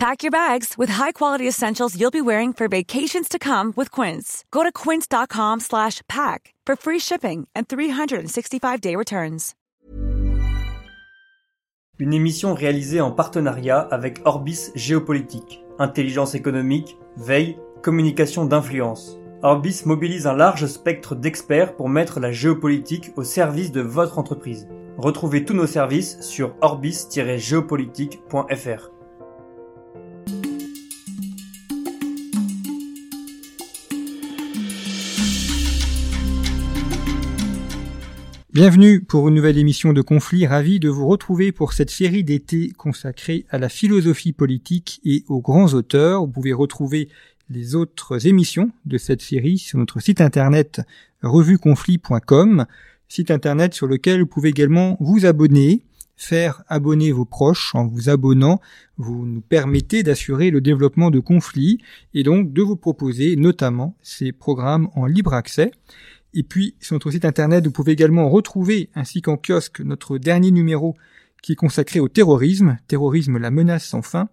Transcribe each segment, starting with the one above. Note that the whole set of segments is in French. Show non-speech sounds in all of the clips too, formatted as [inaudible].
Pack your bags with high-quality essentials you'll be wearing for vacations to come with Quince. Go to quince.com slash pack for free shipping and 365-day returns. Une émission réalisée en partenariat avec Orbis Géopolitique, intelligence économique, veille, communication d'influence. Orbis mobilise un large spectre d'experts pour mettre la géopolitique au service de votre entreprise. Retrouvez tous nos services sur orbis-géopolitique.fr. Bienvenue pour une nouvelle émission de Conflit, ravi de vous retrouver pour cette série d'été consacrée à la philosophie politique et aux grands auteurs. Vous pouvez retrouver les autres émissions de cette série sur notre site internet revueconflit.com, site internet sur lequel vous pouvez également vous abonner, faire abonner vos proches en vous abonnant, vous nous permettez d'assurer le développement de conflits et donc de vous proposer notamment ces programmes en libre accès. Et puis, sur notre site internet, vous pouvez également retrouver, ainsi qu'en kiosque, notre dernier numéro qui est consacré au terrorisme, terrorisme la menace sans fin,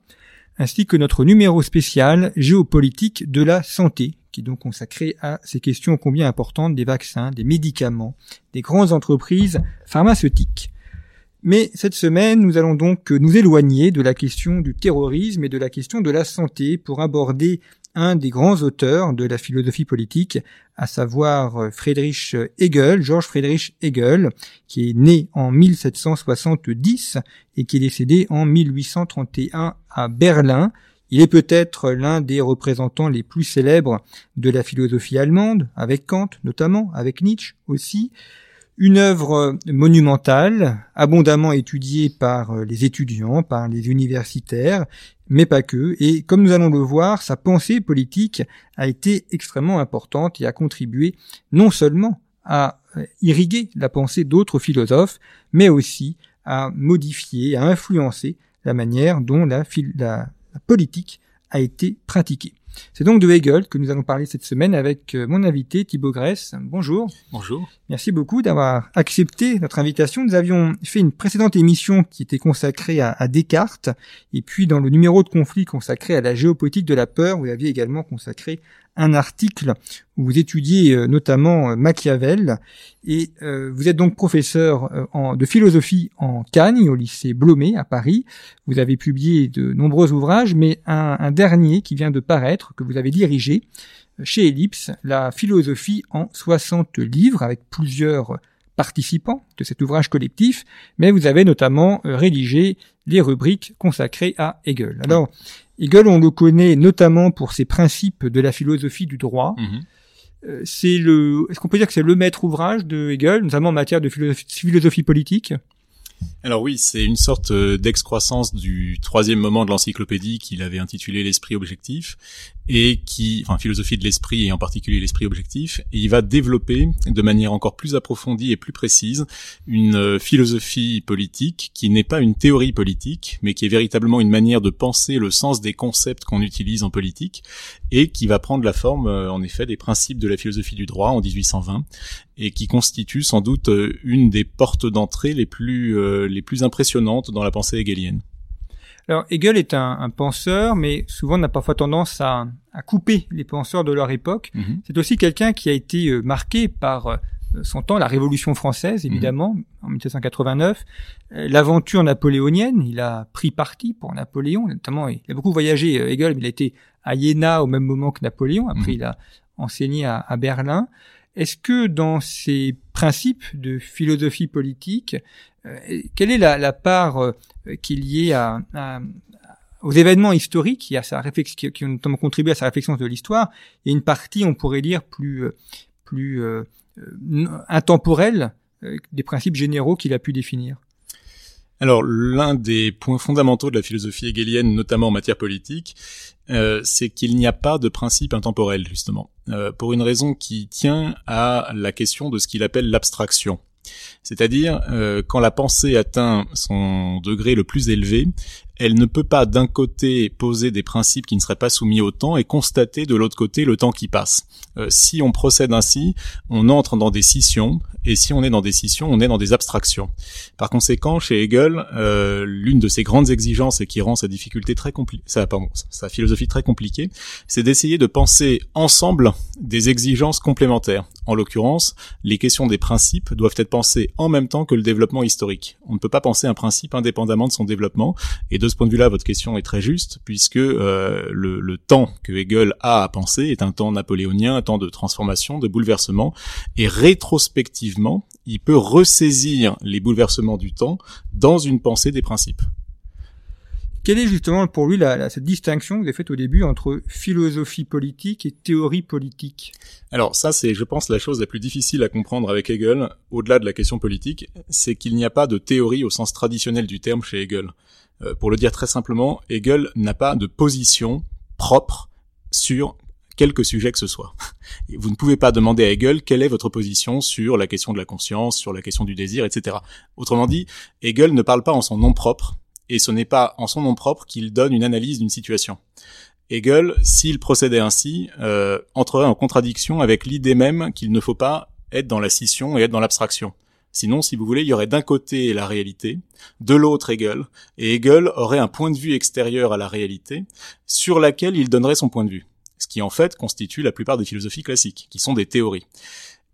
ainsi que notre numéro spécial géopolitique de la santé, qui est donc consacré à ces questions combien importantes des vaccins, des médicaments, des grandes entreprises pharmaceutiques. Mais cette semaine, nous allons donc nous éloigner de la question du terrorisme et de la question de la santé pour aborder un des grands auteurs de la philosophie politique, à savoir Friedrich Hegel, Georges Friedrich Hegel, qui est né en 1770 et qui est décédé en 1831 à Berlin. Il est peut-être l'un des représentants les plus célèbres de la philosophie allemande, avec Kant notamment, avec Nietzsche aussi. Une œuvre monumentale, abondamment étudiée par les étudiants, par les universitaires, mais pas que. Et comme nous allons le voir, sa pensée politique a été extrêmement importante et a contribué non seulement à irriguer la pensée d'autres philosophes, mais aussi à modifier, à influencer la manière dont la politique a été pratiquée. C'est donc de Hegel que nous allons parler cette semaine avec mon invité Thibaut Grèce. Bonjour. Bonjour. Merci beaucoup d'avoir accepté notre invitation. Nous avions fait une précédente émission qui était consacrée à, à, Descartes et puis dans le numéro de conflit consacré à la géopolitique de la peur, vous aviez également consacré un article où vous étudiez euh, notamment euh, Machiavel et euh, vous êtes donc professeur de philosophie en Cagne au lycée Blomet à Paris. Vous avez publié de nombreux ouvrages, mais un, un dernier qui vient de paraître que vous avez dirigé chez Ellipse, la philosophie en 60 livres avec plusieurs participants de cet ouvrage collectif, mais vous avez notamment rédigé les rubriques consacrées à Hegel. Alors, Hegel, on le connaît notamment pour ses principes de la philosophie du droit. Mhm. Euh, c'est le, est-ce qu'on peut dire que c'est le maître ouvrage de Hegel, notamment en matière de philosophie, philosophie politique? Alors oui, c'est une sorte euh, d'excroissance du troisième moment de l'encyclopédie qu'il avait intitulé l'esprit objectif et qui, enfin philosophie de l'esprit et en particulier l'esprit objectif, et il va développer de manière encore plus approfondie et plus précise une euh, philosophie politique qui n'est pas une théorie politique, mais qui est véritablement une manière de penser le sens des concepts qu'on utilise en politique et qui va prendre la forme euh, en effet des principes de la philosophie du droit en 1820 et qui constitue sans doute une des portes d'entrée les plus les plus impressionnantes dans la pensée hegelienne. Alors Hegel est un, un, penseur, mais souvent on a parfois tendance à, à, couper les penseurs de leur époque. Mm -hmm. C'est aussi quelqu'un qui a été euh, marqué par euh, son temps, la Révolution française évidemment, Mhm. en 1789, euh, l'aventure napoléonienne, il a pris parti pour Napoléon, notamment il a beaucoup voyagé, Hegel, mais il a été à Iéna au même moment que Napoléon, après Mhm. il a enseigné à, à Berlin. Est-ce que dans ces principes de philosophie politique, euh, quelle est la, part euh, qui est liée à, à, aux événements historiques? A sa réflexion, qui, ont notamment contribué à sa réflexion de l'histoire. Et une partie, on pourrait dire, plus, euh, plus intemporelle des principes généraux qu'il a pu définir alors l'un des points fondamentaux de la philosophie hegelienne, notamment en matière politique, euh, c'est qu'il n'y a pas de principe intemporel justement, euh, pour une raison qui tient à la question de ce qu'il appelle l'abstraction. C'est-à-dire, euh, quand la pensée atteint son degré le plus élevé, elle ne peut pas d'un côté poser des principes qui ne seraient pas soumis au temps et constater de l'autre côté le temps qui passe. Euh, si on procède ainsi, on entre dans des scissions, et si on est dans des scissions, on est dans des abstractions. Par conséquent, chez Hegel, euh, l'une de ses grandes exigences et qui rend sa difficulté très compliquée, sa, sa philosophie très compliquée, c'est d'essayer de penser ensemble des exigences complémentaires. En l'occurrence, les questions des principes doivent être pensées en même temps que le développement historique. On ne peut pas penser un principe indépendamment de son développement, et de ce point de vue-là, votre question est très juste, puisque euh, le, le, temps que Hegel a à penser est un temps napoléonien, un temps de transformation, de bouleversement, et rétrospectivement, il peut ressaisir les bouleversements du temps dans une pensée des principes. Quelle est justement pour lui la, cette distinction que vous avez faite au début entre philosophie politique et théorie politique? Alors ça c'est je pense la chose la plus difficile à comprendre avec Hegel, au-delà de la question politique, c'est qu'il n'y a pas de théorie au sens traditionnel du terme chez Hegel. Euh, pour le dire très simplement, Hegel n'a pas de position propre sur quelque sujet que ce soit. [laughs] Vous ne pouvez pas demander à Hegel quelle est votre position sur la question de la conscience, sur la question du désir, etc. Autrement dit, Hegel ne parle pas en son nom propre, et ce n'est pas en son nom propre qu'il donne une analyse d'une situation. Hegel, s'il procédait ainsi, euh, entrerait en contradiction avec l'idée même qu'il ne faut pas être dans la scission et être dans l'abstraction. Sinon, si vous voulez, il y aurait d'un côté la réalité, de l'autre Hegel, et Hegel aurait un point de vue extérieur à la réalité, sur laquelle il donnerait son point de vue. Ce qui en fait constitue la plupart des philosophies classiques, qui sont des théories.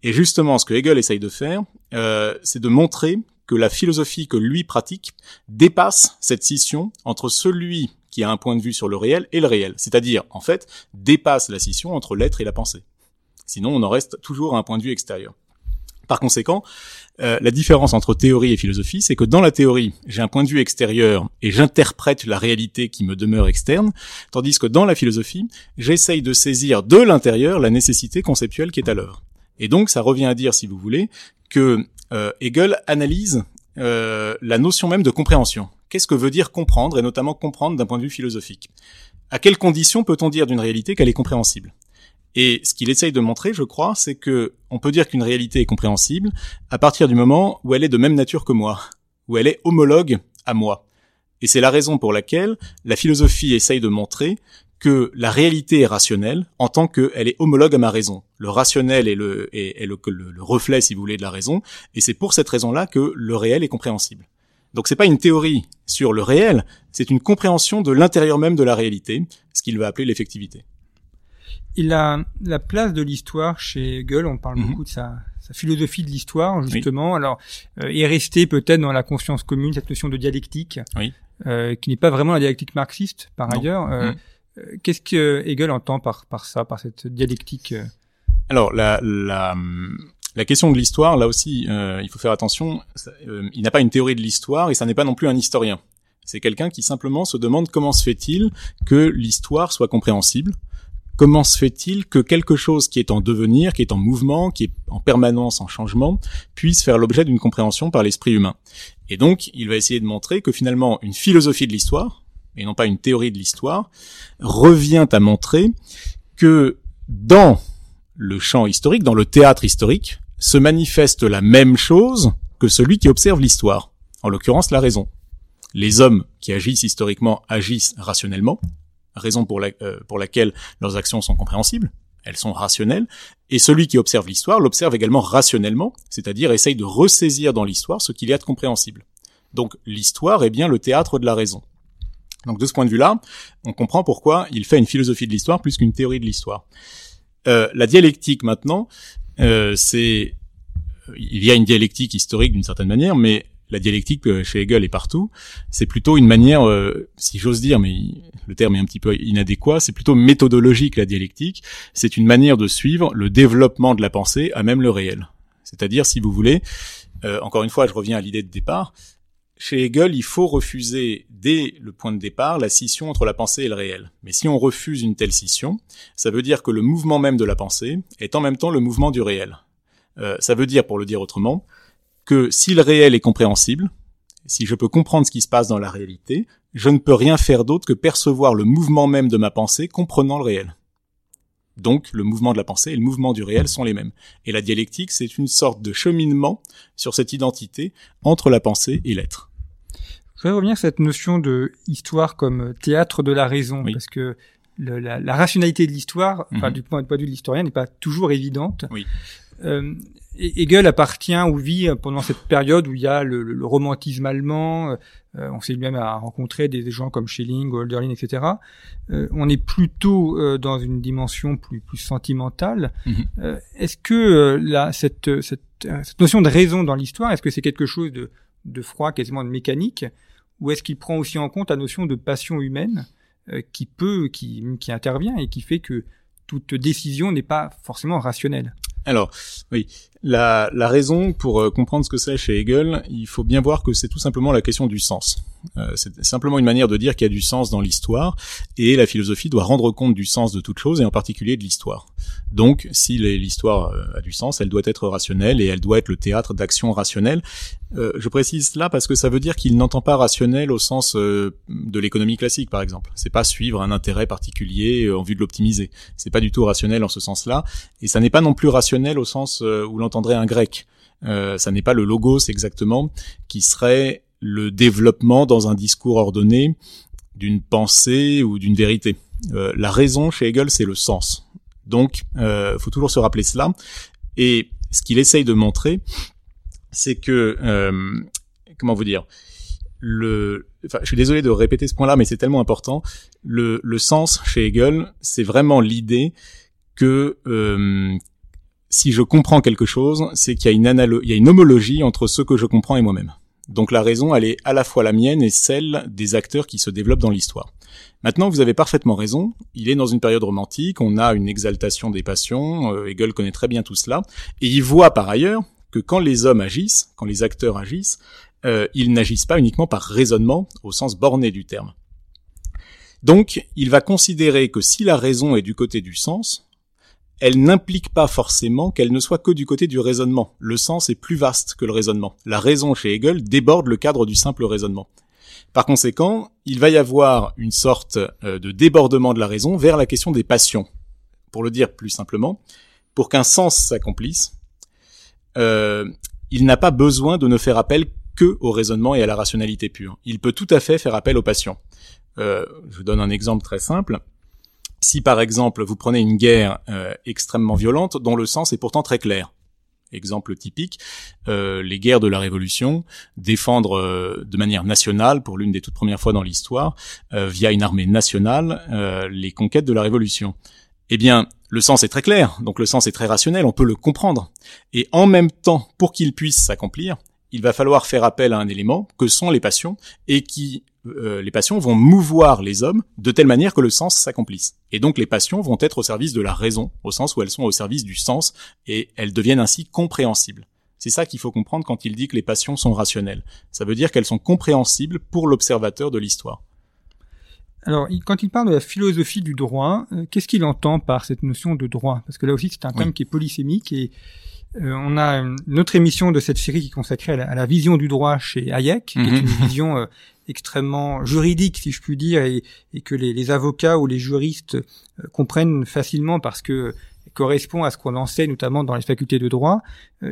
Et justement, ce que Hegel essaye de faire, euh, c'est de montrer que la philosophie que lui pratique dépasse cette scission entre celui qui a un point de vue sur le réel et le réel, c'est-à-dire, en fait, dépasse la scission entre l'être et la pensée. Sinon, on en reste toujours à un point de vue extérieur. Par conséquent, euh, la différence entre théorie et philosophie, c'est que dans la théorie, j'ai un point de vue extérieur et j'interprète la réalité qui me demeure externe, tandis que dans la philosophie, j'essaye de saisir de l'intérieur la nécessité conceptuelle qui est à l'œuvre. Et donc, ça revient à dire, si vous voulez, que euh, Hegel analyse euh, la notion même de compréhension. Qu'est-ce que veut dire comprendre, et notamment comprendre d'un point de vue philosophique? À quelles conditions peut-on dire d'une réalité qu'elle est compréhensible? Et ce qu'il essaye de montrer, je crois, c'est que on peut dire qu'une réalité est compréhensible à partir du moment où elle est de même nature que moi, où elle est homologue à moi. Et c'est la raison pour laquelle la philosophie essaye de montrer que la réalité est rationnelle en tant qu'elle est homologue à ma raison. Le rationnel est, le, est, le, le, reflet, si vous voulez, de la raison, et c'est pour cette raison-là que le réel est compréhensible. Donc c'est pas une théorie sur le réel, c'est une compréhension de l'intérieur même de la réalité, ce qu'il va appeler l'effectivité. Il a la place de l'histoire chez Hegel, on parle mhm. beaucoup de sa, sa, philosophie de l'histoire, justement. Alors, euh, est resté peut-être dans la conscience commune cette notion de dialectique, oui. euh, qui n'est pas vraiment la dialectique marxiste, par ailleurs. Euh, mhm. Euh, qu'est-ce que Hegel entend par, par ça, par cette dialectique euh Alors, la, la, la question de l'histoire, là aussi, euh, il faut faire attention. il n'a pas une théorie de l'histoire et ça n'est pas non plus un historien. C'est quelqu'un qui simplement se demande comment se fait-il que l'histoire soit compréhensible. Comment se fait-il que quelque chose qui est en devenir, qui est en mouvement, qui est en permanence en changement, puisse faire l'objet d'une compréhension par l'esprit humain? Et donc, il va essayer de montrer que finalement, une philosophie de l'histoire, et non pas une théorie de l'histoire, revient à montrer que dans le champ historique, dans le théâtre historique, se manifeste la même chose que celui qui observe l'histoire, en l'occurrence la raison. Les hommes qui agissent historiquement agissent rationnellement, raison pour, euh, pour laquelle leurs actions sont compréhensibles, elles sont rationnelles, et celui qui observe l'histoire l'observe également rationnellement, c'est-à-dire essaye de ressaisir dans l'histoire ce qu'il y a de compréhensible. Donc l'histoire est bien le théâtre de la raison. Donc de ce point de vue-là, on comprend pourquoi il fait une philosophie de l'histoire plus qu'une théorie de l'histoire. Euh, la dialectique maintenant, euh, c'est il y a une dialectique historique d'une certaine manière, mais la dialectique euh, chez Hegel est partout. C'est plutôt une manière, euh, si j'ose dire, mais le terme est un petit peu inadéquat, c'est plutôt méthodologique la dialectique. C'est une manière de suivre le développement de la pensée à même le réel. C'est-à-dire, si vous voulez, euh, encore une fois, je reviens à l'idée de départ, chez Hegel, il faut refuser dès le point de départ la scission entre la pensée et le réel. Mais si on refuse une telle scission, ça veut dire que le mouvement même de la pensée est en même temps le mouvement du réel. Ça veut dire, pour le dire autrement, que si le réel est compréhensible, si je peux comprendre ce qui se passe dans la réalité, je ne peux rien faire d'autre que percevoir le mouvement même de ma pensée comprenant le réel. Donc le mouvement de la pensée et le mouvement du réel sont les mêmes. Et la dialectique, c'est une sorte de cheminement sur cette identité entre la pensée et l'être. Je voudrais revenir sur cette notion de histoire comme théâtre de la raison, parce que la, rationalité de l'histoire, enfin, mhm. du point de vue de l'historien, n'est pas toujours évidente. Oui. Euh, Hegel appartient ou vit pendant cette période où il y a le, romantisme allemand. Euh, on s'est lui-même à rencontrer des, gens comme Schelling, Hölderlin, etc. Euh, on est plutôt euh, dans une dimension plus, plus sentimentale. Mhm. Est-ce que là, cette, cette, cette, notion de raison dans l'histoire, est-ce que c'est quelque chose de, de froid, quasiment de mécanique, ou est-ce qu'il prend aussi en compte la notion de passion humaine qui peut, qui, qui intervient et qui fait que toute décision n'est pas forcément rationnelle? Alors, oui, la, raison pour euh, comprendre ce que c'est chez Hegel, il faut bien voir que c'est tout simplement la question du sens. Euh, c'est simplement une manière de dire qu'il y a du sens dans l'histoire, et la philosophie doit rendre compte du sens de toute chose, et en particulier de l'histoire. Donc, si l'histoire euh, a du sens, elle doit être rationnelle, et elle doit être le théâtre d'actions rationnelles. Euh, je précise cela parce que ça veut dire qu'il n'entend pas rationnel au sens euh, de l'économie classique, par exemple. C'est pas suivre un intérêt particulier en vue de l'optimiser. C'est pas du tout rationnel en ce sens-là, et ça n'est pas non plus rationnel au sens où l'entendrait un grec. ça n'est pas le logos exactement qui serait le développement dans un discours ordonné d'une pensée ou d'une vérité. Euh, la raison chez Hegel, c'est le sens. Donc, euh, faut toujours se rappeler cela. Et ce qu'il essaye de montrer, c'est que, euh, comment vous dire, le, enfin, je suis désolé de répéter ce point-là, mais c'est tellement important. Le, sens chez Hegel, c'est vraiment l'idée que euh, si je comprends quelque chose, c'est qu'il y a une il y a une homologie entre ce que je comprends et moi-même. Donc la raison, elle est à la fois la mienne et celle des acteurs qui se développent dans l'histoire. Maintenant, vous avez parfaitement raison, il est dans une période romantique, on a une exaltation des passions, euh, Hegel connaît très bien tout cela, et il voit par ailleurs que quand les hommes agissent, quand les acteurs agissent, euh, ils n'agissent pas uniquement par raisonnement au sens borné du terme. Donc, il va considérer que si la raison est du côté du sens, elle n'implique pas forcément qu'elle ne soit que du côté du raisonnement. Le sens est plus vaste que le raisonnement. La raison chez Hegel déborde le cadre du simple raisonnement. Par conséquent, il va y avoir une sorte euh, de débordement de la raison vers la question des passions. Pour le dire plus simplement, pour qu'un sens s'accomplisse, euh, il n'a pas besoin de ne faire appel que au raisonnement et à la rationalité pure. Il peut tout à fait faire appel aux passions. Euh, je vous donne un exemple très simple. Si par exemple vous prenez une guerre extrêmement violente dont le sens est pourtant très clair, exemple typique, euh, les guerres de la Révolution, défendre euh, de manière nationale, pour l'une des toutes premières fois dans l'histoire, via une armée nationale, les conquêtes de la Révolution. Eh bien, le sens est très clair, donc le sens est très rationnel, on peut le comprendre. Et en même temps, pour qu'il puisse s'accomplir, il va falloir faire appel à un élément que sont les passions et qui euh, les passions vont mouvoir les hommes de telle manière que le sens s'accomplisse. Et donc les passions vont être au service de la raison, au sens où elles sont au service du sens, et elles deviennent ainsi compréhensibles. C'est ça qu'il faut comprendre quand il dit que les passions sont rationnelles. Ça veut dire qu'elles sont compréhensibles pour l'observateur de l'histoire. Alors, quand il parle de la philosophie du droit, euh, qu'est-ce qu'il entend par cette notion de droit? Parce que là aussi, c'est un thème qui est polysémique et euh, on a une autre émission de cette série qui est consacrée à la, vision du droit chez Hayek, qui est mhm. une vision euh, extrêmement juridique, si je puis dire, et, que les, avocats ou les juristes euh, comprennent facilement parce que correspond à ce qu'on enseigne notamment dans les facultés de droit.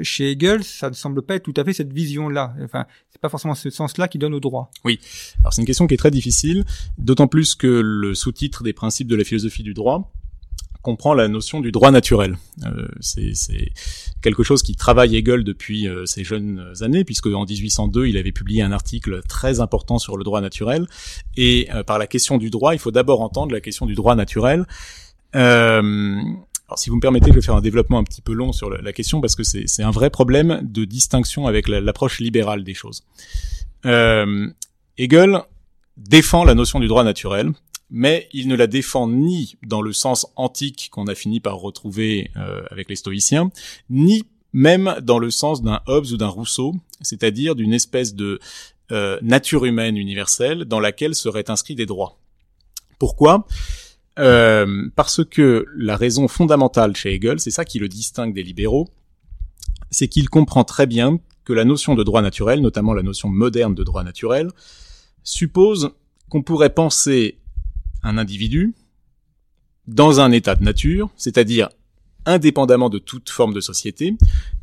chez Hegel, ça ne semble pas être tout à fait cette vision-là. Enfin, c'est pas forcément ce sens-là qui donne au droit. Oui. Alors c'est une question qui est très difficile, d'autant plus que le sous-titre des principes de la philosophie du droit comprend la notion du droit naturel. Euh, c'est quelque chose qui travaille Hegel depuis euh, ses jeunes années, puisque en 1802, il avait publié un article très important sur le droit naturel. Et euh, par la question du droit, il faut d'abord entendre la question du droit naturel. alors, si vous me permettez, je vais faire un développement un petit peu long sur la, question, parce que c'est un vrai problème de distinction avec l'approche libérale des choses. Hegel défend la notion du droit naturel, mais il ne la défend ni dans le sens antique qu'on a fini par retrouver euh, avec les stoïciens, ni même dans le sens d'un Hobbes ou d'un Rousseau, c'est-à-dire d'une espèce de euh, nature humaine universelle dans laquelle seraient inscrits des droits. Pourquoi? Euh, Parce que la raison fondamentale chez Hegel, c'est ça qui le distingue des libéraux, c'est qu'il comprend très bien que la notion de droit naturel, notamment la notion moderne de droit naturel, suppose qu'on pourrait penser un individu dans un état de nature, c'est-à-dire indépendamment de toute forme de société,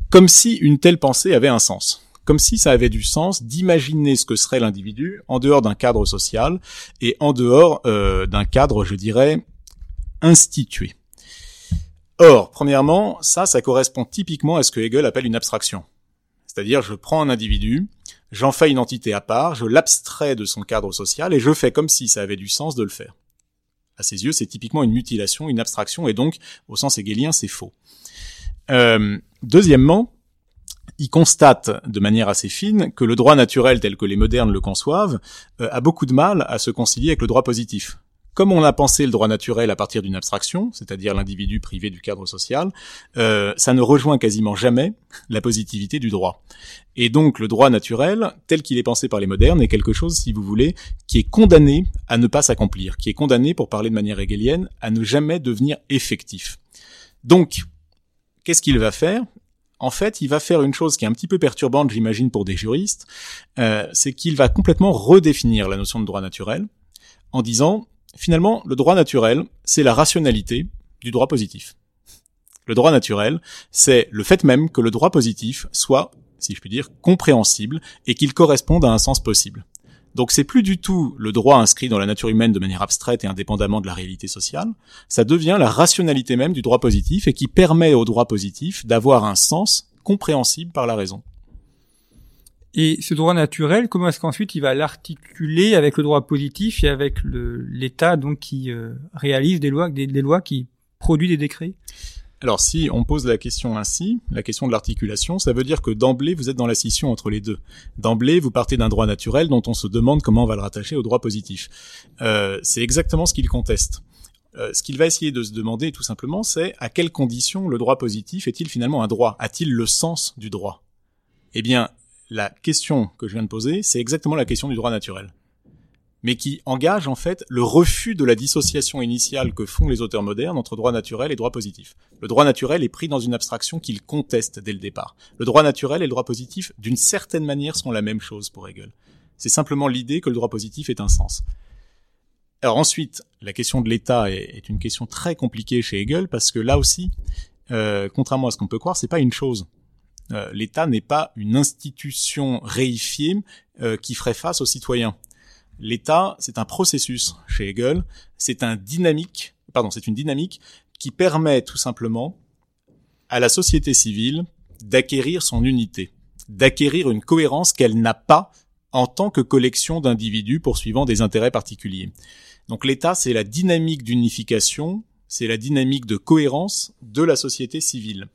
comme si une telle pensée avait un sens comme si ça avait du sens d'imaginer ce que serait l'individu en dehors d'un cadre social et en dehors euh, d'un cadre, je dirais, institué. Or, premièrement, ça, ça correspond typiquement à ce que Hegel appelle une abstraction. C'est-à-dire, je prends un individu, j'en fais une entité à part, je l'abstrais de son cadre social et je fais comme si ça avait du sens de le faire. À ses yeux, c'est typiquement une mutilation, une abstraction, et donc, au sens hegelien, c'est faux. Euh, deuxièmement, il constate de manière assez fine que le droit naturel tel que les modernes le conçoivent euh, a beaucoup de mal à se concilier avec le droit positif. Comme on a pensé le droit naturel à partir d'une abstraction, c'est-à-dire l'individu privé du cadre social, euh, ça ne rejoint quasiment jamais la positivité du droit. Et donc le droit naturel, tel qu'il est pensé par les modernes, est quelque chose, si vous voulez, qui est condamné à ne pas s'accomplir, qui est condamné, pour parler de manière hegelienne, à ne jamais devenir effectif. Donc, qu'est-ce qu'il va faire? En fait, il va faire une chose qui est un petit peu perturbante, j'imagine, pour des juristes, euh, c'est qu'il va complètement redéfinir la notion de droit naturel en disant, finalement, le droit naturel, c'est la rationalité du droit positif. Le droit naturel, c'est le fait même que le droit positif soit, si je puis dire, compréhensible et qu'il corresponde à un sens possible. Donc c'est plus du tout le droit inscrit dans la nature humaine de manière abstraite et indépendamment de la réalité sociale, ça devient la rationalité même du droit positif et qui permet au droit positif d'avoir un sens compréhensible par la raison. Et ce droit naturel, comment est-ce qu'ensuite il va l'articuler avec le droit positif et avec l'État donc qui euh, réalise des lois, des lois qui produit des décrets? Alors si on pose la question ainsi, la question de l'articulation, ça veut dire que d'emblée vous êtes dans la scission entre les deux. D'emblée vous partez d'un droit naturel dont on se demande comment on va le rattacher au droit positif. Euh, c'est exactement ce qu'il conteste. Euh, ce qu'il va essayer de se demander tout simplement, c'est à quelles conditions le droit positif est-il finalement un droit? A-t-il le sens du droit? Eh bien, la question que je viens de poser, c'est exactement la question du droit naturel mais qui engage en fait le refus de la dissociation initiale que font les auteurs modernes entre droit naturel et droit positif. Le droit naturel est pris dans une abstraction qu'il conteste dès le départ. Le droit naturel et le droit positif, d'une certaine manière, sont la même chose pour Hegel. C'est simplement l'idée que le droit positif est un sens. Alors ensuite, la question de l'État est, une question très compliquée chez Hegel parce que là aussi, euh, contrairement à ce qu'on peut croire, c'est pas une chose. Euh, L'État n'est pas une institution réifiée euh, qui ferait face aux citoyens. L'État, c'est un processus chez Hegel, c'est un dynamique, pardon, c'est une dynamique qui permet tout simplement à la société civile d'acquérir son unité, d'acquérir une cohérence qu'elle n'a pas en tant que collection d'individus poursuivant des intérêts particuliers. Donc l'État, c'est la dynamique d'unification, c'est la dynamique de cohérence de la société civile.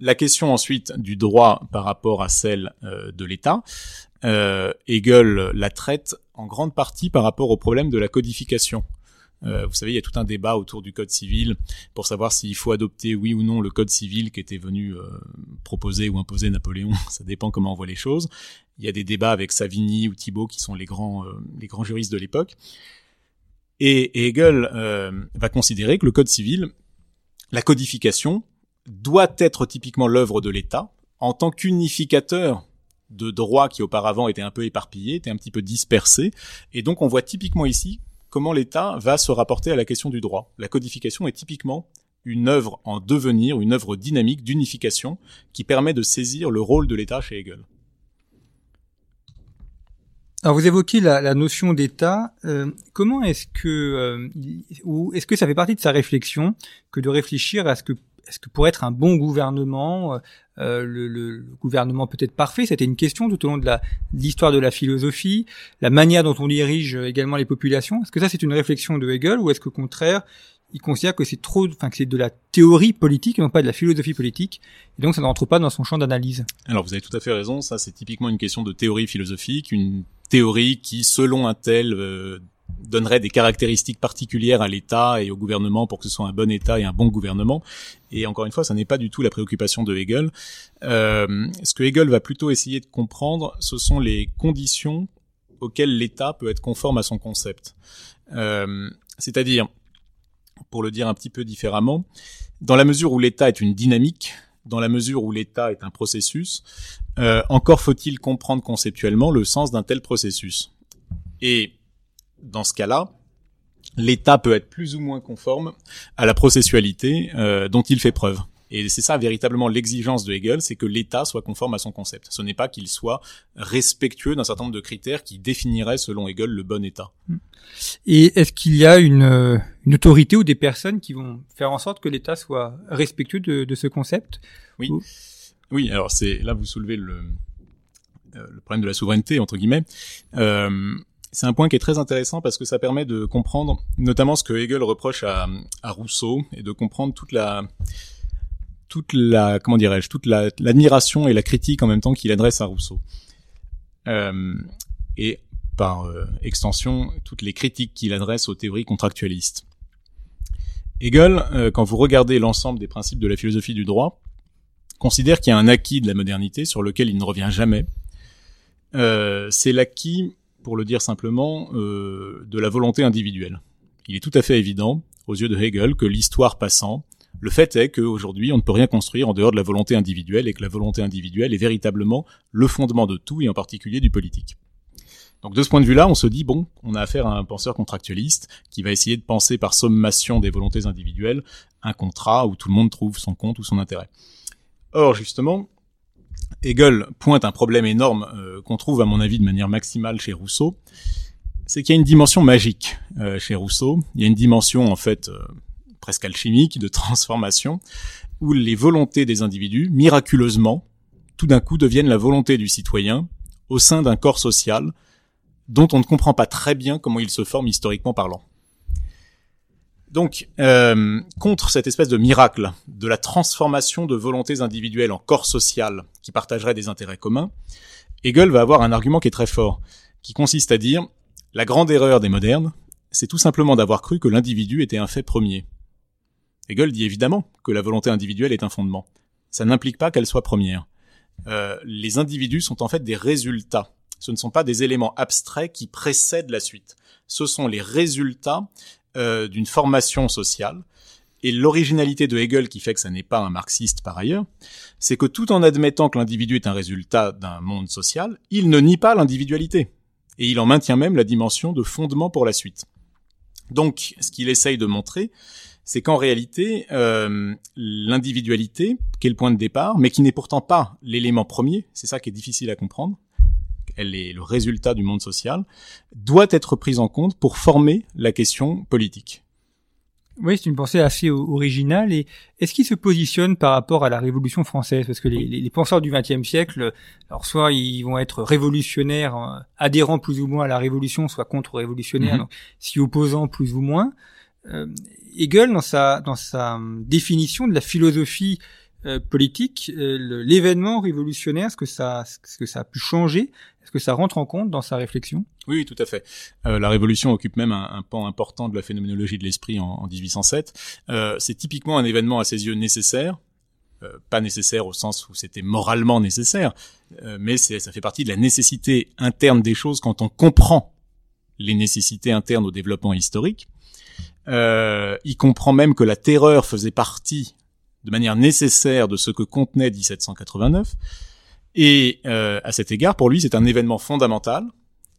La question ensuite du droit par rapport à celle euh, de l'État, euh, Hegel la traite en grande partie par rapport au problème de la codification. Euh, vous savez, il y a tout un débat autour du code civil pour savoir s'il faut adopter oui ou non le code civil qui était venu euh, proposer ou imposer Napoléon. [laughs] Ça dépend comment on voit les choses. Il y a des débats avec Savigny ou Thibault qui sont les grands euh, les grands juristes de l'époque. Et, Hegel va considérer que le code civil, la codification, doit être typiquement l'œuvre de l'État en tant qu'unificateur de droits qui auparavant étaient un peu éparpillés, étaient un petit peu dispersés. Et donc on voit typiquement ici comment l'État va se rapporter à la question du droit. La codification est typiquement une œuvre en devenir, une œuvre dynamique d'unification qui permet de saisir le rôle de l'État chez Hegel. Alors vous évoquez la, notion d'État. Euh, comment est-ce que, euh, ou est-ce que ça fait partie de sa réflexion que de réfléchir à ce que est-ce que pour être un bon gouvernement, euh, euh, le, le, gouvernement peut-être parfait? C'était une question tout au long de l'histoire de la philosophie, la manière dont on dirige également les populations. Est-ce que ça c'est une réflexion de Hegel ou est-ce qu'au contraire il considère que c'est trop, enfin que c'est de la théorie politique, non pas de la philosophie politique, et donc ça ne rentre pas dans son champ d'analyse? Alors vous avez tout à fait raison, ça c'est typiquement une question de théorie philosophique, une théorie qui, selon un tel, euh, donnerait des caractéristiques particulières à l'État et au gouvernement pour que ce soit un bon État et un bon gouvernement. Et encore une fois, ça n'est pas du tout la préoccupation de Hegel. Euh, ce que Hegel va plutôt essayer de comprendre, ce sont les conditions auxquelles l'État peut être conforme à son concept. Euh, c'est-à-dire, pour le dire un petit peu différemment, dans la mesure où l'État est une dynamique, dans la mesure où l'État est un processus, euh, encore faut-il comprendre conceptuellement le sens d'un tel processus. Et dans ce cas-là, l'État peut être plus ou moins conforme à la processualité euh, dont il fait preuve. Et c'est ça véritablement l'exigence de Hegel, c'est que l'État soit conforme à son concept. Ce n'est pas qu'il soit respectueux d'un certain nombre de critères qui définiraient, selon Hegel, le bon État. Et est-ce qu'il y a une, une, autorité ou des personnes qui vont faire en sorte que l'État soit respectueux de, de, ce concept Oui. Oui, alors c'est là vous soulevez le, euh, le problème de la souveraineté entre guillemets. Euh, c'est un point qui est très intéressant parce que ça permet de comprendre notamment ce que Hegel reproche à, Rousseau et de comprendre toute la toute la comment dirais-je toute l'admiration et la critique en même temps qu'il adresse à Rousseau euh, et par euh, extension toutes les critiques qu'il adresse aux théories contractualistes. Hegel, euh, quand vous regardez l'ensemble des principes de la philosophie du droit, considère qu'il y a un acquis de la modernité sur lequel il ne revient jamais. C'est l'acquis, pour le dire simplement, de la volonté individuelle. Il est tout à fait évident, aux yeux de Hegel, que l'histoire passant, le fait est qu'aujourd'hui, on ne peut rien construire en dehors de la volonté individuelle et que la volonté individuelle est véritablement le fondement de tout et en particulier du politique. Donc de ce point de vue-là, on se dit, bon, on a affaire à un penseur contractualiste qui va essayer de penser par sommation des volontés individuelles un contrat où tout le monde trouve son compte ou son intérêt. Or, justement, Hegel pointe un problème énorme euh, qu'on trouve à mon avis de manière maximale chez Rousseau, c'est qu'il y a une dimension magique euh, chez Rousseau, il y a une dimension en fait euh, presque alchimique de transformation, où les volontés des individus, miraculeusement, tout d'un coup deviennent la volonté du citoyen au sein d'un corps social dont on ne comprend pas très bien comment il se forme historiquement parlant. Donc, euh, contre cette espèce de miracle de la transformation de volontés individuelles en corps social qui partageraient des intérêts communs, Hegel va avoir un argument qui est très fort, qui consiste à dire la grande erreur des modernes, c'est tout simplement d'avoir cru que l'individu était un fait premier. Hegel dit évidemment que la volonté individuelle est un fondement. Ça n'implique pas qu'elle soit première. Euh, les individus sont en fait des résultats. Ce ne sont pas des éléments abstraits qui précèdent la suite. Ce sont les résultats euh, d'une formation sociale. Et l'originalité de Hegel qui fait que ça n'est pas un marxiste par ailleurs, c'est que tout en admettant que l'individu est un résultat d'un monde social, il ne nie pas l'individualité. Et il en maintient même la dimension de fondement pour la suite. Donc, ce qu'il essaye de montrer, c'est qu'en réalité, euh, l'individualité, qui est le point de départ, mais qui n'est pourtant pas l'élément premier, c'est ça qui est difficile à comprendre, elle est le résultat du monde social, doit être prise en compte pour former la question politique. Oui, c'est une pensée assez originale. Et est-ce qu'il se positionne par rapport à la Révolution française? Parce que les, les, penseurs du XXe siècle, alors soit ils vont être révolutionnaires, euh, adhérents plus ou moins à la Révolution, soit contre-révolutionnaires, mm-hmm. s'y opposant plus ou moins. Euh, Hegel, dans sa, dans sa hum, définition de la philosophie euh, politique, euh, l'événement révolutionnaire, est-ce que ça, ce que ça a pu changer Est-ce que ça rentre en compte dans sa réflexion? Oui, tout à fait. Euh, la révolution occupe même un, un, pan important de la phénoménologie de l'esprit en, en 1807. Euh, c'est typiquement un événement à ses yeux nécessaire, pas nécessaire au sens où c'était moralement nécessaire, mais ça fait partie de la nécessité interne des choses quand on comprend les nécessités internes au développement historique. Euh, il comprend même que la terreur faisait partie de manière nécessaire de ce que contenait 1789. Et euh, à cet égard, pour lui, c'est un événement fondamental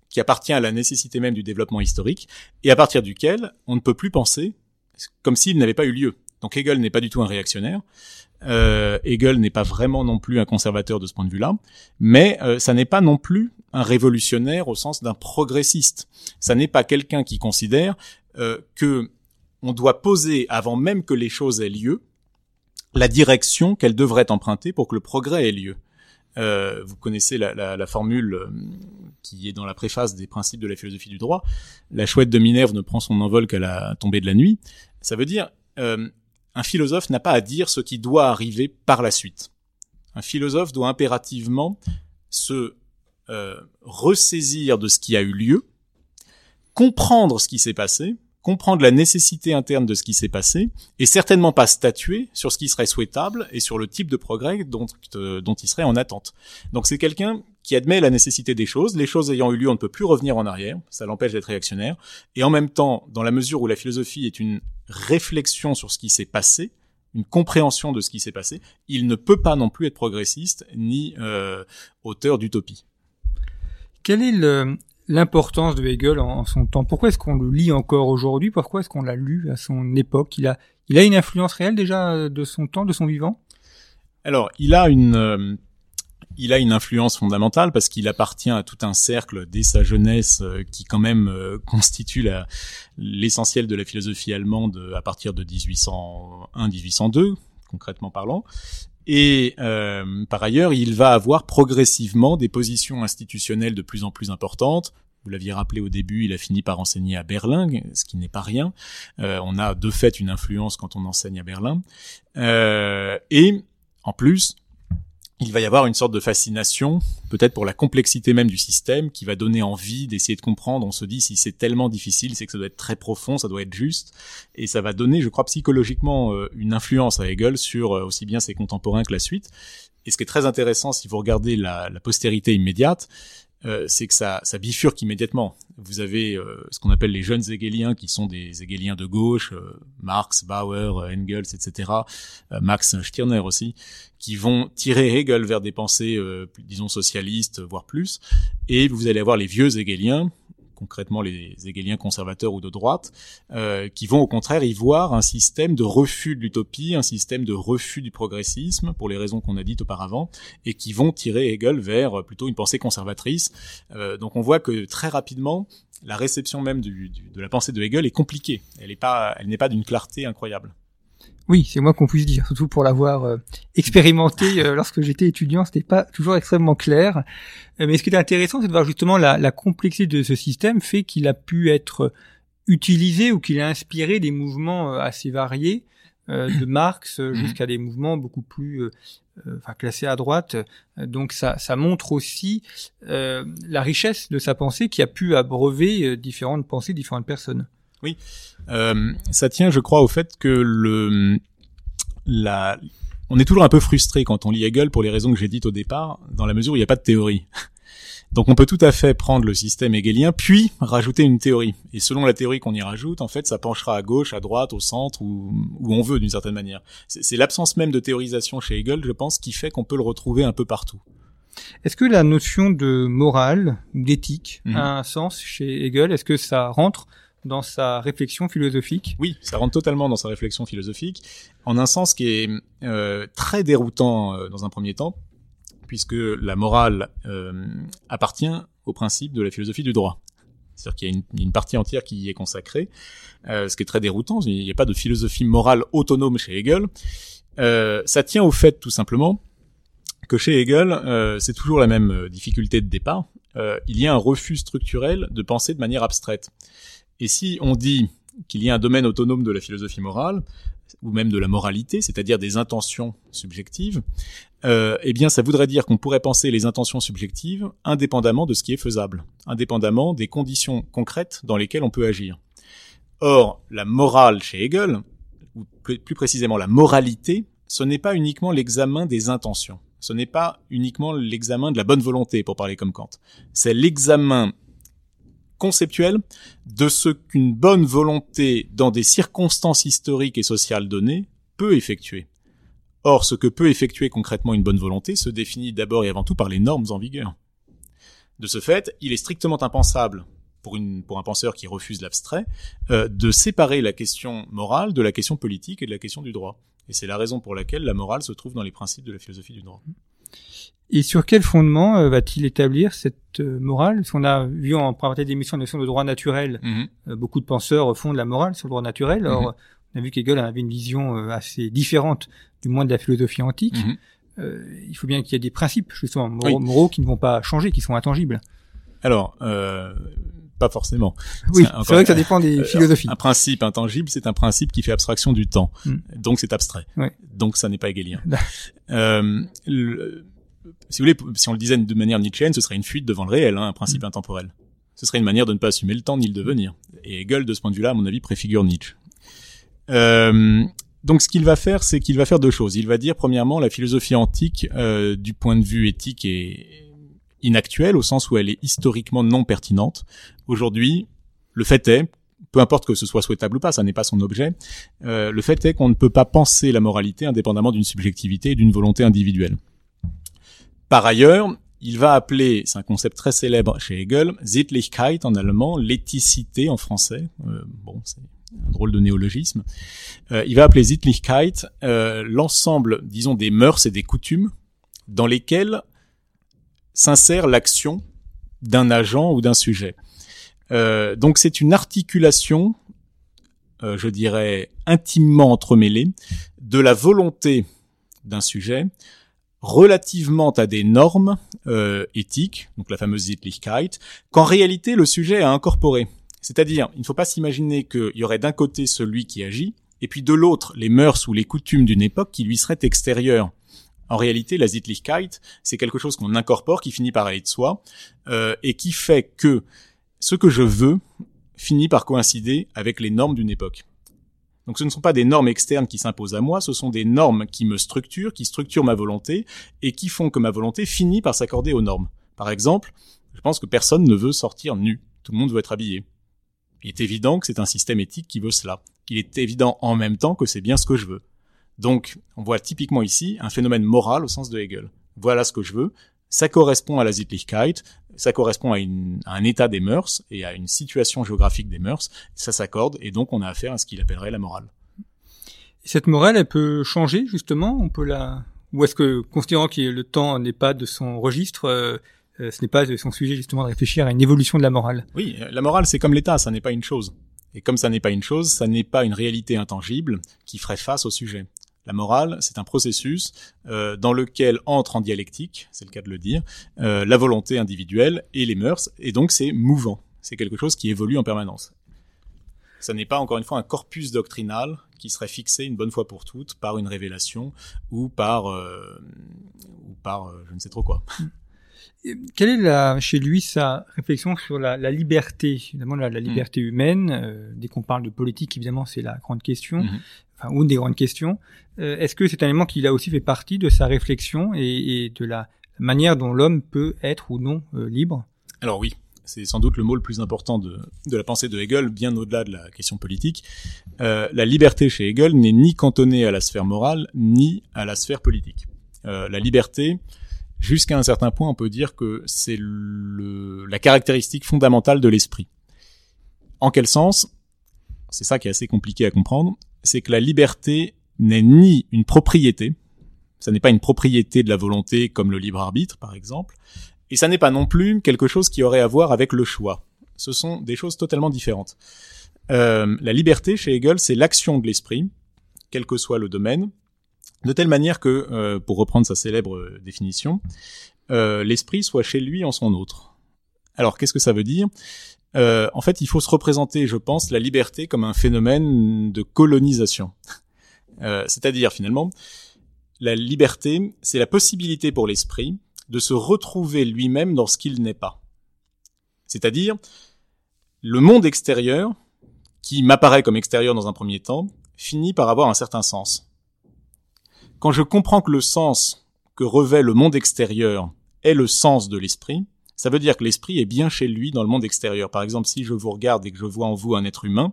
qui appartient à la nécessité même du développement historique et à partir duquel on ne peut plus penser comme s'il n'avait pas eu lieu. Donc Hegel n'est pas du tout un réactionnaire. Euh, Hegel n'est pas vraiment non plus un conservateur de ce point de vue-là, mais euh, ça n'est pas non plus un révolutionnaire au sens d'un progressiste. Ça n'est pas quelqu'un qui considère euh, que on doit poser, avant même que les choses aient lieu, la direction qu'elles devraient emprunter pour que le progrès ait lieu. Euh, vous connaissez la, la, la, formule euh, qui est dans la préface des principes de la philosophie du droit. La chouette de Minerve ne prend son envol qu'à la tombée de la nuit. Ça veut dire, euh, un philosophe n'a pas à dire ce qui doit arriver par la suite. Un philosophe doit impérativement se euh, ressaisir de ce qui a eu lieu, comprendre ce qui s'est passé, comprendre la nécessité interne de ce qui s'est passé et certainement pas statuer sur ce qui serait souhaitable et sur le type de progrès dont, euh, dont il serait en attente. Donc c'est quelqu'un qui admet la nécessité des choses, les choses ayant eu lieu, on ne peut plus revenir en arrière, ça l'empêche d'être réactionnaire, et en même temps, dans la mesure où la philosophie est une réflexion sur ce qui s'est passé, une compréhension de ce qui s'est passé, il ne peut pas non plus être progressiste ni euh, auteur d'utopie. Quel est le, l'importance de Hegel en, son temps. Pourquoi est-ce qu'on le lit encore aujourd'hui? Pourquoi est-ce qu'on l'a lu à son époque? Il a, il a une influence réelle déjà de son temps, de son vivant? Alors, il a une, euh, il a une influence fondamentale parce qu'il appartient à tout un cercle dès sa jeunesse euh, qui quand même euh, [laughs] constitue l'essentiel de la philosophie allemande à partir de 1801-1802, concrètement parlant. Et euh, par ailleurs, il va avoir progressivement des positions institutionnelles de plus en plus importantes. Vous l'aviez rappelé au début, il a fini par enseigner à Berlin, ce qui n'est pas rien. on a de fait une influence quand on enseigne à Berlin. et en plus, il va y avoir une sorte de fascination, peut-être pour la complexité même du système, qui va donner envie d'essayer de comprendre. On se dit, si c'est tellement difficile, c'est que ça doit être très profond, ça doit être juste, et ça va donner, je crois, psychologiquement euh, une influence à Hegel sur euh, aussi bien ses contemporains que la suite. Et ce qui est très intéressant, si vous regardez la, la postérité immédiate, euh, c'est que ça, ça bifurque immédiatement. Vous avez euh, ce qu'on appelle les jeunes hegeliens, qui sont des hegeliens de gauche, euh, Marx, Bauer, Engels, etc., Max Stirner aussi, qui vont tirer Hegel vers des pensées, disons, socialistes, voire plus. Et vous allez avoir les vieux hegeliens, concrètement les hegeliens conservateurs ou de droite, euh, qui vont au contraire y voir un système de refus de l'utopie, un système de refus du progressisme, pour les raisons qu'on a dites auparavant, et qui vont tirer Hegel vers plutôt une pensée conservatrice. Euh, donc on voit que très rapidement, la réception même du, de la pensée de Hegel est compliquée. Elle pas, elle n'est pas d'une clarté incroyable. Oui, c'est moi qu'on puisse dire, surtout pour l'avoir euh, expérimenté euh, lorsque j'étais étudiant, c'était pas toujours extrêmement clair. Euh, mais ce qui est intéressant, c'est de voir justement la, la complexité de ce système fait qu'il a pu être utilisé ou qu'il a inspiré des mouvements assez variés, de [clears throat] Marx mhm. jusqu'à des mouvements beaucoup plus enfin, classés à droite. Donc ça, ça montre aussi la richesse de sa pensée qui a pu abreuver différentes pensées, différentes personnes. Oui, euh, ça tient, je crois, au fait que le la on est toujours un peu frustré quand on lit Hegel pour les raisons que j'ai dites au départ, dans la mesure où il n'y a pas de théorie. [laughs] Donc on peut tout à fait prendre le système hegelien, puis rajouter une théorie. Et selon la théorie qu'on y rajoute, en fait, ça penchera à gauche, à droite, au centre, où, où on veut d'une certaine manière. C'est l'absence même de théorisation chez Hegel, je pense, qui fait qu'on peut le retrouver un peu partout. Est-ce que la notion de morale, d'éthique, mhm. a un sens chez Hegel? Est-ce que ça rentre dans sa réflexion philosophique. Oui, ça rentre totalement dans sa réflexion philosophique, en un sens qui est euh, très déroutant euh, dans un premier temps, puisque la morale euh, appartient au principe de la philosophie du droit. C'est-à-dire qu'il y a une, une, partie entière qui y est consacrée, ce qui est très déroutant. Il n'y a pas de philosophie morale autonome chez Hegel. ça tient au fait, tout simplement, que chez Hegel, c'est toujours la même difficulté de départ. il y a un refus structurel de penser de manière abstraite. Et si on dit qu'il y a un domaine autonome de la philosophie morale, ou même de la moralité, c'est-à-dire des intentions subjectives, euh, eh bien ça voudrait dire qu'on pourrait penser les intentions subjectives indépendamment de ce qui est faisable, indépendamment des conditions concrètes dans lesquelles on peut agir. Or, la morale chez Hegel, ou plus précisément la moralité, ce n'est pas uniquement l'examen des intentions, ce n'est pas uniquement l'examen de la bonne volonté, pour parler comme Kant, c'est l'examen conceptuel de ce qu'une bonne volonté dans des circonstances historiques et sociales données peut effectuer. Or, ce que peut effectuer concrètement une bonne volonté se définit d'abord et avant tout par les normes en vigueur. De ce fait, il est strictement impensable pour, une, un penseur qui refuse l'abstrait, euh, de séparer la question morale de la question politique et de la question du droit. Et c'est la raison pour laquelle la morale se trouve dans les principes de la philosophie du droit. Et sur quel fondement euh, va-t-il établir cette euh, morale? Parce qu'on a vu en présentation d'émission la notion de droit naturel. Mhm. Euh, beaucoup de penseurs font de la morale sur le droit naturel. Alors, mhm. on a vu qu'Hegel avait une vision assez différente, du moins de la philosophie antique. Mhm. il faut bien qu'il y ait des principes, justement, moraux, qui ne vont pas changer, qui sont intangibles. Alors, pas forcément. Oui, c'est vrai que ça dépend des philosophies. Un principe intangible, c'est un principe qui fait abstraction du temps. Mm. Donc c'est abstrait. Donc ça n'est pas hegelien. euh, le, si vous voulez, si on le disait de manière nietzschéenne, ce serait une fuite devant le réel, hein, un principe mm. intemporel. Ce serait une manière de ne pas assumer le temps ni le devenir. Et Hegel, de ce point de vue-là, à mon avis, préfigure Nietzsche. Euh, donc, ce qu'il va faire, c'est qu'il va faire deux choses. Il va dire, premièrement, la philosophie antique, euh, du point de vue éthique, est inactuelle, au sens où elle est historiquement non pertinente. Aujourd'hui, le fait est, peu importe que ce soit souhaitable ou pas, ça n'est pas son objet, euh, le fait est qu'on ne peut pas penser la moralité indépendamment d'une subjectivité et d'une volonté individuelle. Par ailleurs, il va appeler, c'est un concept très célèbre chez Hegel, Sittlichkeit en allemand, l'éthicité en français. Euh, bon, c'est un drôle de néologisme. Euh, il va appeler Sittlichkeit l'ensemble, disons, des mœurs et des coutumes dans lesquelles s'insère l'action d'un agent ou d'un sujet. Euh, donc c'est une articulation, euh, je dirais, intimement entremêlée de la volonté d'un sujet relativement à des normes euh, éthiques, donc la fameuse Sittlichkeit, qu'en réalité le sujet a incorporé. C'est-à-dire, il ne faut pas s'imaginer qu'il y aurait d'un côté celui qui agit, et puis de l'autre les mœurs ou les coutumes d'une époque qui lui seraient extérieures. En réalité, la Sittlichkeit, c'est quelque chose qu'on incorpore, qui finit par aller de soi, euh, et qui fait que ce que je veux finit par coïncider avec les normes d'une époque. Donc ce ne sont pas des normes externes qui s'imposent à moi, ce sont des normes qui me structurent, qui structurent ma volonté, et qui font que ma volonté finit par s'accorder aux normes. Par exemple, je pense que personne ne veut sortir nu, tout le monde veut être habillé. Il est évident que c'est un système éthique qui veut cela. Il est évident en même temps que c'est bien ce que je veux. Donc, on voit typiquement ici un phénomène moral au sens de Hegel. Voilà ce que je veux. Ça correspond à la Sittlichkeit, ça correspond à, un état des mœurs et à une situation géographique des mœurs. Ça s'accorde et donc on a affaire à ce qu'il appellerait la morale. cette morale, elle peut changer justement? On peut la, ou est-ce que considérant que le temps n'est pas de son registre, euh, euh, ce n'est pas de son sujet justement de réfléchir à une évolution de la morale? Oui, la morale c'est comme l'état, ça n'est pas une chose. Et comme ça n'est pas une chose, ça n'est pas une réalité intangible qui ferait face au sujet. La morale, c'est un processus euh, dans lequel entre en dialectique, c'est le cas de le dire, euh, la volonté individuelle et les mœurs, et donc c'est mouvant. C'est quelque chose qui évolue en permanence. Ça n'est pas encore une fois un corpus doctrinal qui serait fixé une bonne fois pour toutes par une révélation ou par ou par je ne sais trop quoi. Quelle est la, chez lui sa réflexion sur la, la liberté, évidemment la, la liberté humaine euh, Dès qu'on parle de politique, évidemment, c'est la grande question, mm-hmm. enfin une des grandes questions. Euh, Est-ce que c'est un élément qui a aussi fait partie de sa réflexion et, et de la manière dont l'homme peut être ou non euh, libre? Alors oui, c'est sans doute le mot le plus important de, de la pensée de Hegel, bien au-delà de la question politique. La liberté chez Hegel n'est ni cantonnée à la sphère morale, ni à la sphère politique. La liberté, jusqu'à un certain point, on peut dire que c'est la caractéristique fondamentale de l'esprit. En quel sens? C'est ça qui est assez compliqué à comprendre. C'est que la liberté n'est ni une propriété, ça n'est pas une propriété de la volonté comme le libre arbitre, par exemple, et ça n'est pas non plus quelque chose qui aurait à voir avec le choix. Ce sont des choses totalement différentes. Euh, la liberté, chez Hegel, c'est l'action de l'esprit, quel que soit le domaine, de telle manière que, euh, pour reprendre sa célèbre euh, définition, euh, l'esprit soit chez lui en son autre. Alors qu'est-ce que ça veut dire? En fait, il faut se représenter, je pense, la liberté comme un phénomène de colonisation. [laughs] C'est-à-dire, finalement, la liberté, c'est la possibilité pour l'esprit de se retrouver lui-même dans ce qu'il n'est pas. C'est-à-dire, le monde extérieur, qui m'apparaît comme extérieur dans un premier temps, finit par avoir un certain sens. Quand je comprends que le sens que revêt le monde extérieur est le sens de l'esprit, ça veut dire que l'esprit est bien chez lui dans le monde extérieur. Par exemple, si je vous regarde et que je vois en vous un être humain,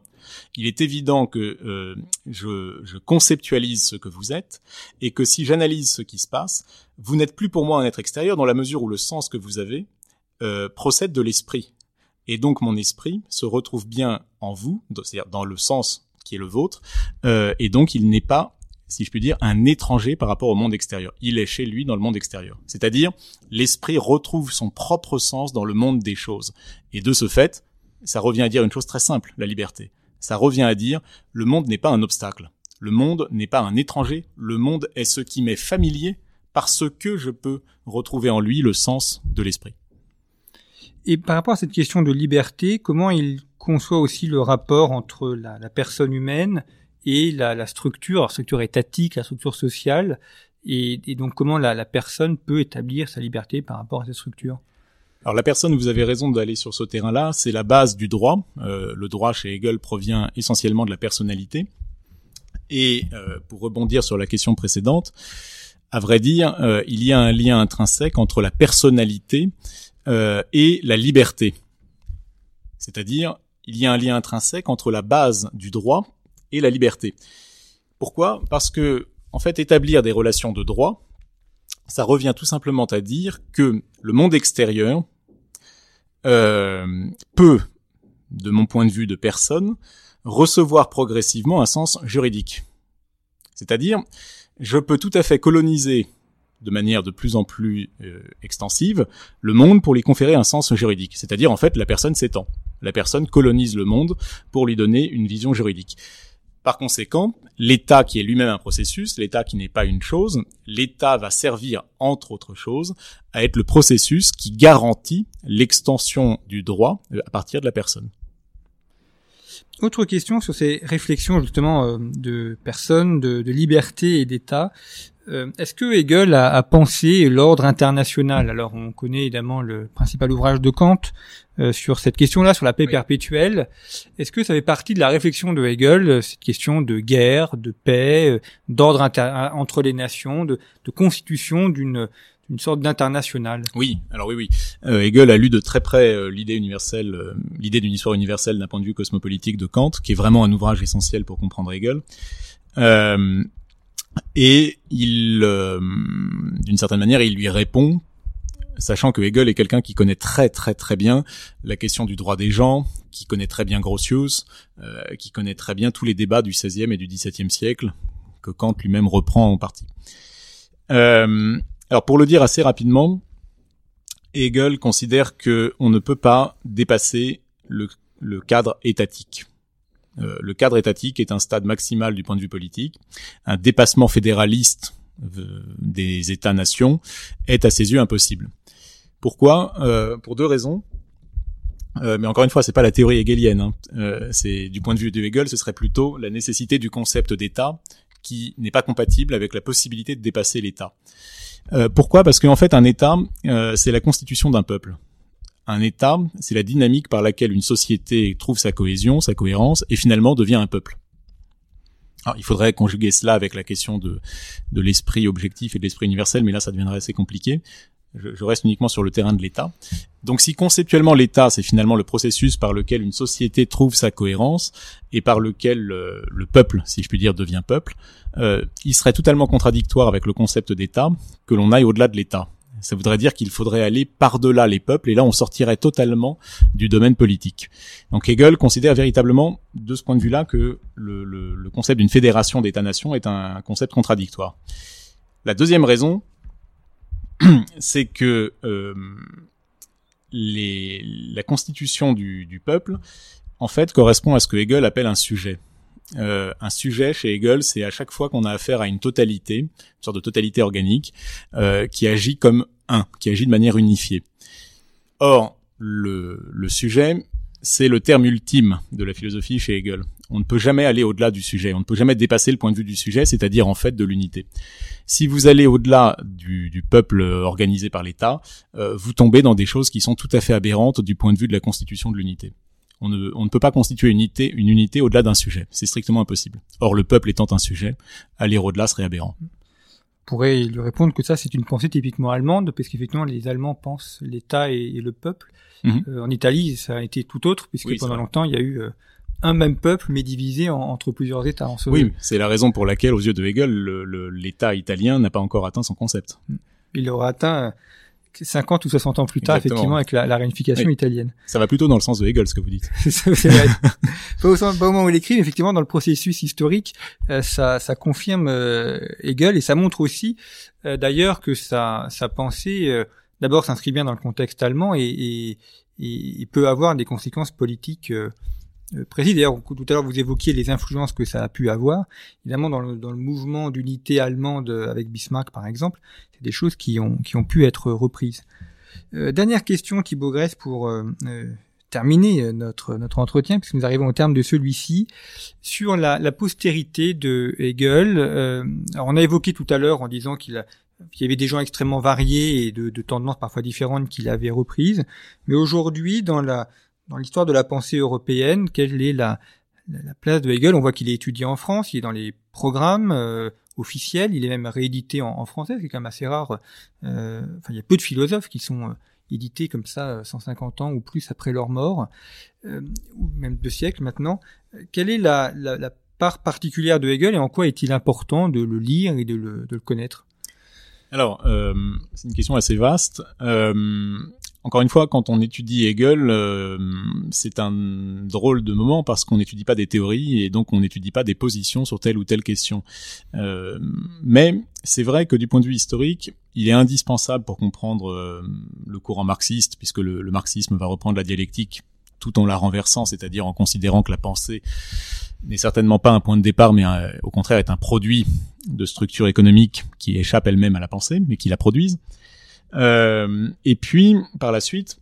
il est évident que euh, je, je, conceptualise ce que vous êtes et que si j'analyse ce qui se passe, vous n'êtes plus pour moi un être extérieur dans la mesure où le sens que vous avez euh, procède de l'esprit. Et donc mon esprit se retrouve bien en vous, c'est-à-dire dans le sens qui est le vôtre, euh, et donc il n'est pas si je puis dire, un étranger par rapport au monde extérieur. Il est chez lui dans le monde extérieur. C'est-à-dire, l'esprit retrouve son propre sens dans le monde des choses. Et de ce fait, ça revient à dire une chose très simple, la liberté. Ça revient à dire, le monde n'est pas un obstacle. Le monde n'est pas un étranger. Le monde est ce qui m'est familier parce que je peux retrouver en lui le sens de l'esprit. Et par rapport à cette question de liberté, comment il conçoit aussi le rapport entre la, personne humaine et la, la structure, la structure étatique, la structure sociale, et, et donc comment la, la, personne peut établir sa liberté par rapport à cette structure. Alors la personne, vous avez raison d'aller sur ce terrain-là, c'est la base du droit. Euh, le droit chez Hegel provient essentiellement de la personnalité. Et euh, pour rebondir sur la question précédente, à vrai dire, euh, il y a un lien intrinsèque entre la personnalité euh, et la liberté. C'est-à-dire, il y a un lien intrinsèque entre la base du droit et la liberté. Pourquoi? Parce que, en fait, établir des relations de droit, ça revient tout simplement à dire que le monde extérieur euh, peut, de mon point de vue de personne, recevoir progressivement un sens juridique. C'est-à-dire, je peux tout à fait coloniser de manière de plus en plus euh, extensive le monde pour lui conférer un sens juridique. C'est-à-dire, en fait, la personne s'étend. La personne colonise le monde pour lui donner une vision juridique. Par conséquent, l'État qui est lui-même un processus, l'État qui n'est pas une chose, l'État va servir, entre autres choses, à être le processus qui garantit l'extension du droit euh, à partir de la personne. Autre question sur ces réflexions justement euh, de personnes, de, de liberté et d'État. Euh, est-ce que Hegel a, a pensé l'ordre international? Alors on connaît évidemment le principal ouvrage de Kant euh, sur cette question-là, sur la paix perpétuelle. Est-ce que ça fait partie de la réflexion de Hegel, euh, cette question de guerre, de paix, d'ordre entre les nations, de, de constitution d'une une sorte d'international? Oui, alors oui, oui. Euh, Hegel a lu de très près l'idée universelle, l'idée d'une histoire universelle d'un point de vue cosmopolitique de Kant, qui est vraiment un ouvrage essentiel pour comprendre Hegel. Et il, euh, d'une certaine manière, il lui répond, sachant que Hegel est quelqu'un qui connaît très très très bien la question du droit des gens, qui connaît très bien Grotius, euh, qui connaît très bien tous les débats du XVIe et du XVIIe siècle, que Kant lui-même reprend en partie. Euh, alors pour le dire assez rapidement, Hegel considère que on ne peut pas dépasser le cadre étatique. Euh, le cadre étatique est un stade maximal du point de vue politique. Un dépassement fédéraliste euh, des États-nations est à ses yeux impossible. Pourquoi? Euh, Pour deux raisons. mais encore une fois, c'est pas la théorie hegelienne. Hein. c'est du point de vue de Hegel, ce serait plutôt la nécessité du concept d'État qui n'est pas compatible avec la possibilité de dépasser l'État. pourquoi? Parce qu'en fait, un État, c'est la constitution d'un peuple un État, c'est la dynamique par laquelle une société trouve sa cohésion, sa cohérence, et finalement devient un peuple. Il faudrait conjuguer cela avec la question de, de l'esprit objectif et de l'esprit universel, mais là, ça deviendrait assez compliqué. Je, reste uniquement sur le terrain de l'État. Donc, si conceptuellement l'État, c'est finalement le processus par lequel une société trouve sa cohérence et par lequel euh, le peuple, si je puis dire, devient peuple, euh, il serait totalement contradictoire avec le concept d'État que l'on aille au-delà de l'État. Ça voudrait dire qu'il faudrait aller par-delà les peuples, et là on sortirait totalement du domaine politique. Donc Hegel considère véritablement, de ce point de vue-là, que le, concept d'une fédération d'États-nations est un concept contradictoire. La deuxième raison, [clears throat] c'est que euh, la constitution du, du peuple, en fait, correspond à ce que Hegel appelle un sujet. Euh, un sujet chez Hegel, c'est à chaque fois qu'on a affaire à une totalité, une sorte de totalité organique, euh, qui agit comme un, qui agit de manière unifiée. Or, le, sujet, c'est le terme ultime de la philosophie chez Hegel. On ne peut jamais aller au-delà du sujet, on ne peut jamais dépasser le point de vue du sujet, c'est-à-dire en fait de l'unité. Si vous allez au-delà du, du, peuple organisé par l'État, euh, vous tombez dans des choses qui sont tout à fait aberrantes du point de vue de la constitution de l'unité. On ne, peut pas constituer une unité, une unité au-delà d'un sujet. C'est strictement impossible. Or, le peuple étant un sujet, aller au-delà serait aberrant. On pourrait lui répondre que ça, c'est une pensée typiquement allemande, parce qu'effectivement, les Allemands pensent l'État et, le peuple. Mhm. Euh, en Italie, ça a été tout autre, puisque pendant longtemps, il y a eu euh, un même peuple, mais divisé entre plusieurs États. En oui, c'est la raison pour laquelle, aux yeux de Hegel, l'État italien n'a pas encore atteint son concept. Il aura atteint 50 ou 60 ans plus tard, effectivement, avec la, la réunification italienne. Ça va plutôt dans le sens de Hegel, ce que vous dites. [laughs] c'est vrai. pas, au, pas, au, moment où il écrit, mais effectivement, dans le processus historique, euh, ça, ça confirme euh, Hegel et ça montre aussi, euh, d'ailleurs, que sa, sa pensée, d'abord, s'inscrit bien dans le contexte allemand et, et, et, peut avoir des conséquences politiques euh, précis. D'ailleurs, tout à l'heure, vous évoquiez les influences que ça a pu avoir. Évidemment, dans le, dans le mouvement d'unité allemande avec Bismarck, par exemple, c'est des choses qui ont, qui ont pu être reprises. Euh, dernière question, Thibaut Grèce, pour euh, euh terminer notre, notre entretien, puisque nous arrivons au terme de celui-ci, sur la, la, postérité de Hegel. alors on a évoqué tout à l'heure en disant qu'il il y avait des gens extrêmement variés et de, de tendances parfois différentes qu'il avait reprises. Mais aujourd'hui, dans la, dans l'histoire de la pensée européenne, quelle est la, la place de Hegel? On voit qu'il est étudié en France, il est dans les programmes euh, officiels, il est même réédité en, français, c'est quand même assez rare. Euh, enfin, il y a peu de philosophes qui sont euh, édités comme ça 150 ans ou plus après leur mort, ou même deux siècles maintenant. Quelle est la, part particulière de Hegel et en quoi est-il important de le lire et de le, connaître? Alors, c'est une question assez vaste. Encore une fois, quand on étudie Hegel, euh, c'est un drôle de moment parce qu'on n'étudie pas des théories et donc on n'étudie pas des positions sur telle ou telle question. Euh, mais c'est vrai que du point de vue historique, il est indispensable pour comprendre euh, le courant marxiste, puisque le, le, marxisme va reprendre la dialectique tout en la renversant, c'est-à-dire en considérant que la pensée n'est certainement pas un point de départ, mais au contraire est un produit de structures économiques qui échappent elles-mêmes à la pensée, mais qui la produisent. Euh, et puis, par la suite,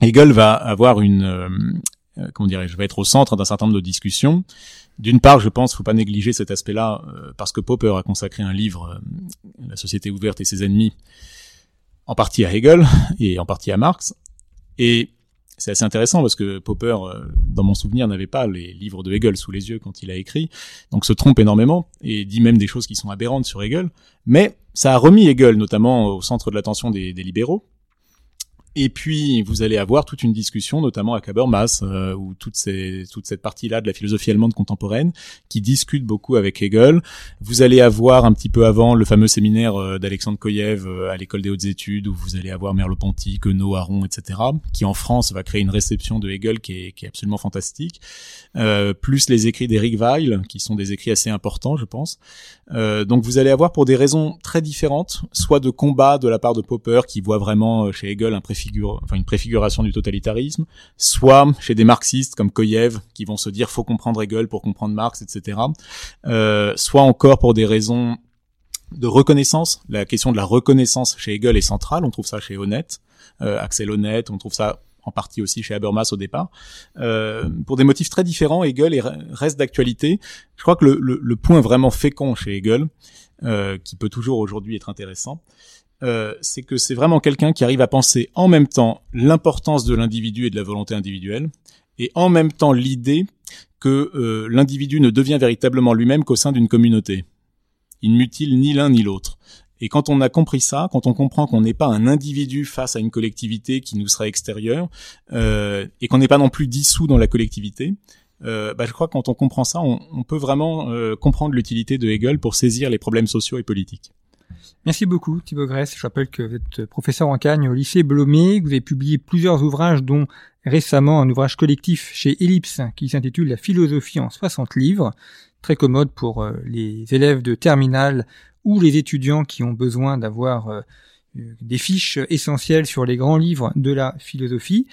Hegel va avoir une, euh, euh, comment dirais-je, va être au centre d'un certain nombre de discussions. D'une part, je pense, faut pas négliger cet aspect-là, parce que Popper a consacré un livre, La société ouverte et ses ennemis, en partie à Hegel et en partie à Marx. Et c'est assez intéressant parce que Popper, dans mon souvenir, n'avait pas les livres de Hegel sous les yeux quand il a écrit, donc se trompe énormément et dit même des choses qui sont aberrantes sur Hegel. Mais ça a remis Hegel notamment au centre de l'attention des, des libéraux. Et puis, vous allez avoir toute une discussion, notamment à Habermas, euh, ou toute, cette partie-là de la philosophie allemande contemporaine, qui discute beaucoup avec Hegel. Vous allez avoir un petit peu avant le fameux séminaire euh, d'Alexandre Koyev euh, à l'école des hautes études, où vous allez avoir Merleau-Ponty, Queneau, Aron, etc., qui en France va créer une réception de Hegel qui est, absolument fantastique. Euh, plus les écrits d'Eric Weil, qui sont des écrits assez importants, je pense. Donc vous allez avoir pour des raisons très différentes, soit de combat de la part de Popper, qui voit vraiment chez Hegel un enfin une préfiguration du totalitarisme, soit chez des marxistes comme Koyev qui vont se dire faut comprendre Hegel pour comprendre Marx, etc. Euh, soit encore pour des raisons de reconnaissance. La question de la reconnaissance chez Hegel est centrale. On trouve ça chez Honnête, euh, Axel Honnête. On trouve ça en partie aussi chez Habermas au départ. Euh, pour des motifs très différents, Hegel reste d'actualité. Je crois que le, le, le, point vraiment fécond chez Hegel, euh, qui peut toujours aujourd'hui être intéressant, euh, c'est que c'est vraiment quelqu'un qui arrive à penser en même temps l'importance de l'individu et de la volonté individuelle, et en même temps l'idée que euh, l'individu ne devient véritablement lui-même qu'au sein d'une communauté. Il ne mutile ni l'un ni l'autre. Et quand on a compris ça, quand on comprend qu'on n'est pas un individu face à une collectivité qui nous serait extérieure, euh, et qu'on n'est pas non plus dissous dans la collectivité, euh, bah, je crois que quand on comprend ça, on, peut vraiment euh, comprendre l'utilité de Hegel pour saisir les problèmes sociaux et politiques. Merci beaucoup Thibaut Grèce. Je rappelle que vous êtes professeur en Cagne au lycée Blomé, vous avez publié plusieurs ouvrages dont récemment un ouvrage collectif chez Ellipse qui s'intitule La philosophie en 60 livres, très commode pour euh, les élèves de terminale ou les étudiants qui ont besoin d'avoir euh, des fiches essentielles sur les grands livres de la philosophie.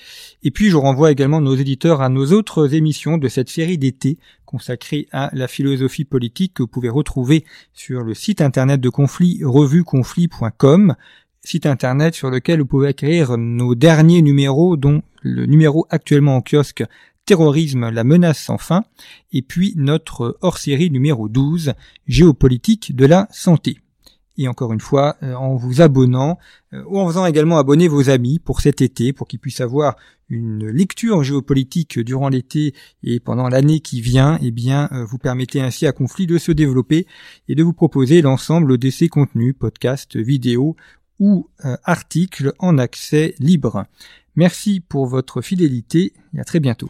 Et puis je renvoie également nos éditeurs à nos autres émissions de cette série d'été consacrée à la philosophie politique que vous pouvez retrouver sur le site internet de Conflit, revueconflit.com, site internet sur lequel vous pouvez acquérir nos derniers numéros, dont le numéro actuellement en kiosque Terrorisme, la menace sans fin, et puis notre hors-série numéro 12, Géopolitique de la santé et encore une fois euh, en vous abonnant euh, ou en faisant également abonner vos amis pour cet été pour qu'ils puissent avoir une lecture géopolitique durant l'été et pendant l'année qui vient, eh bien euh, vous permettez ainsi à Conflit de se développer et de vous proposer l'ensemble de ses contenus, podcasts, vidéos ou articles en accès libre. Merci pour votre fidélité et à très bientôt.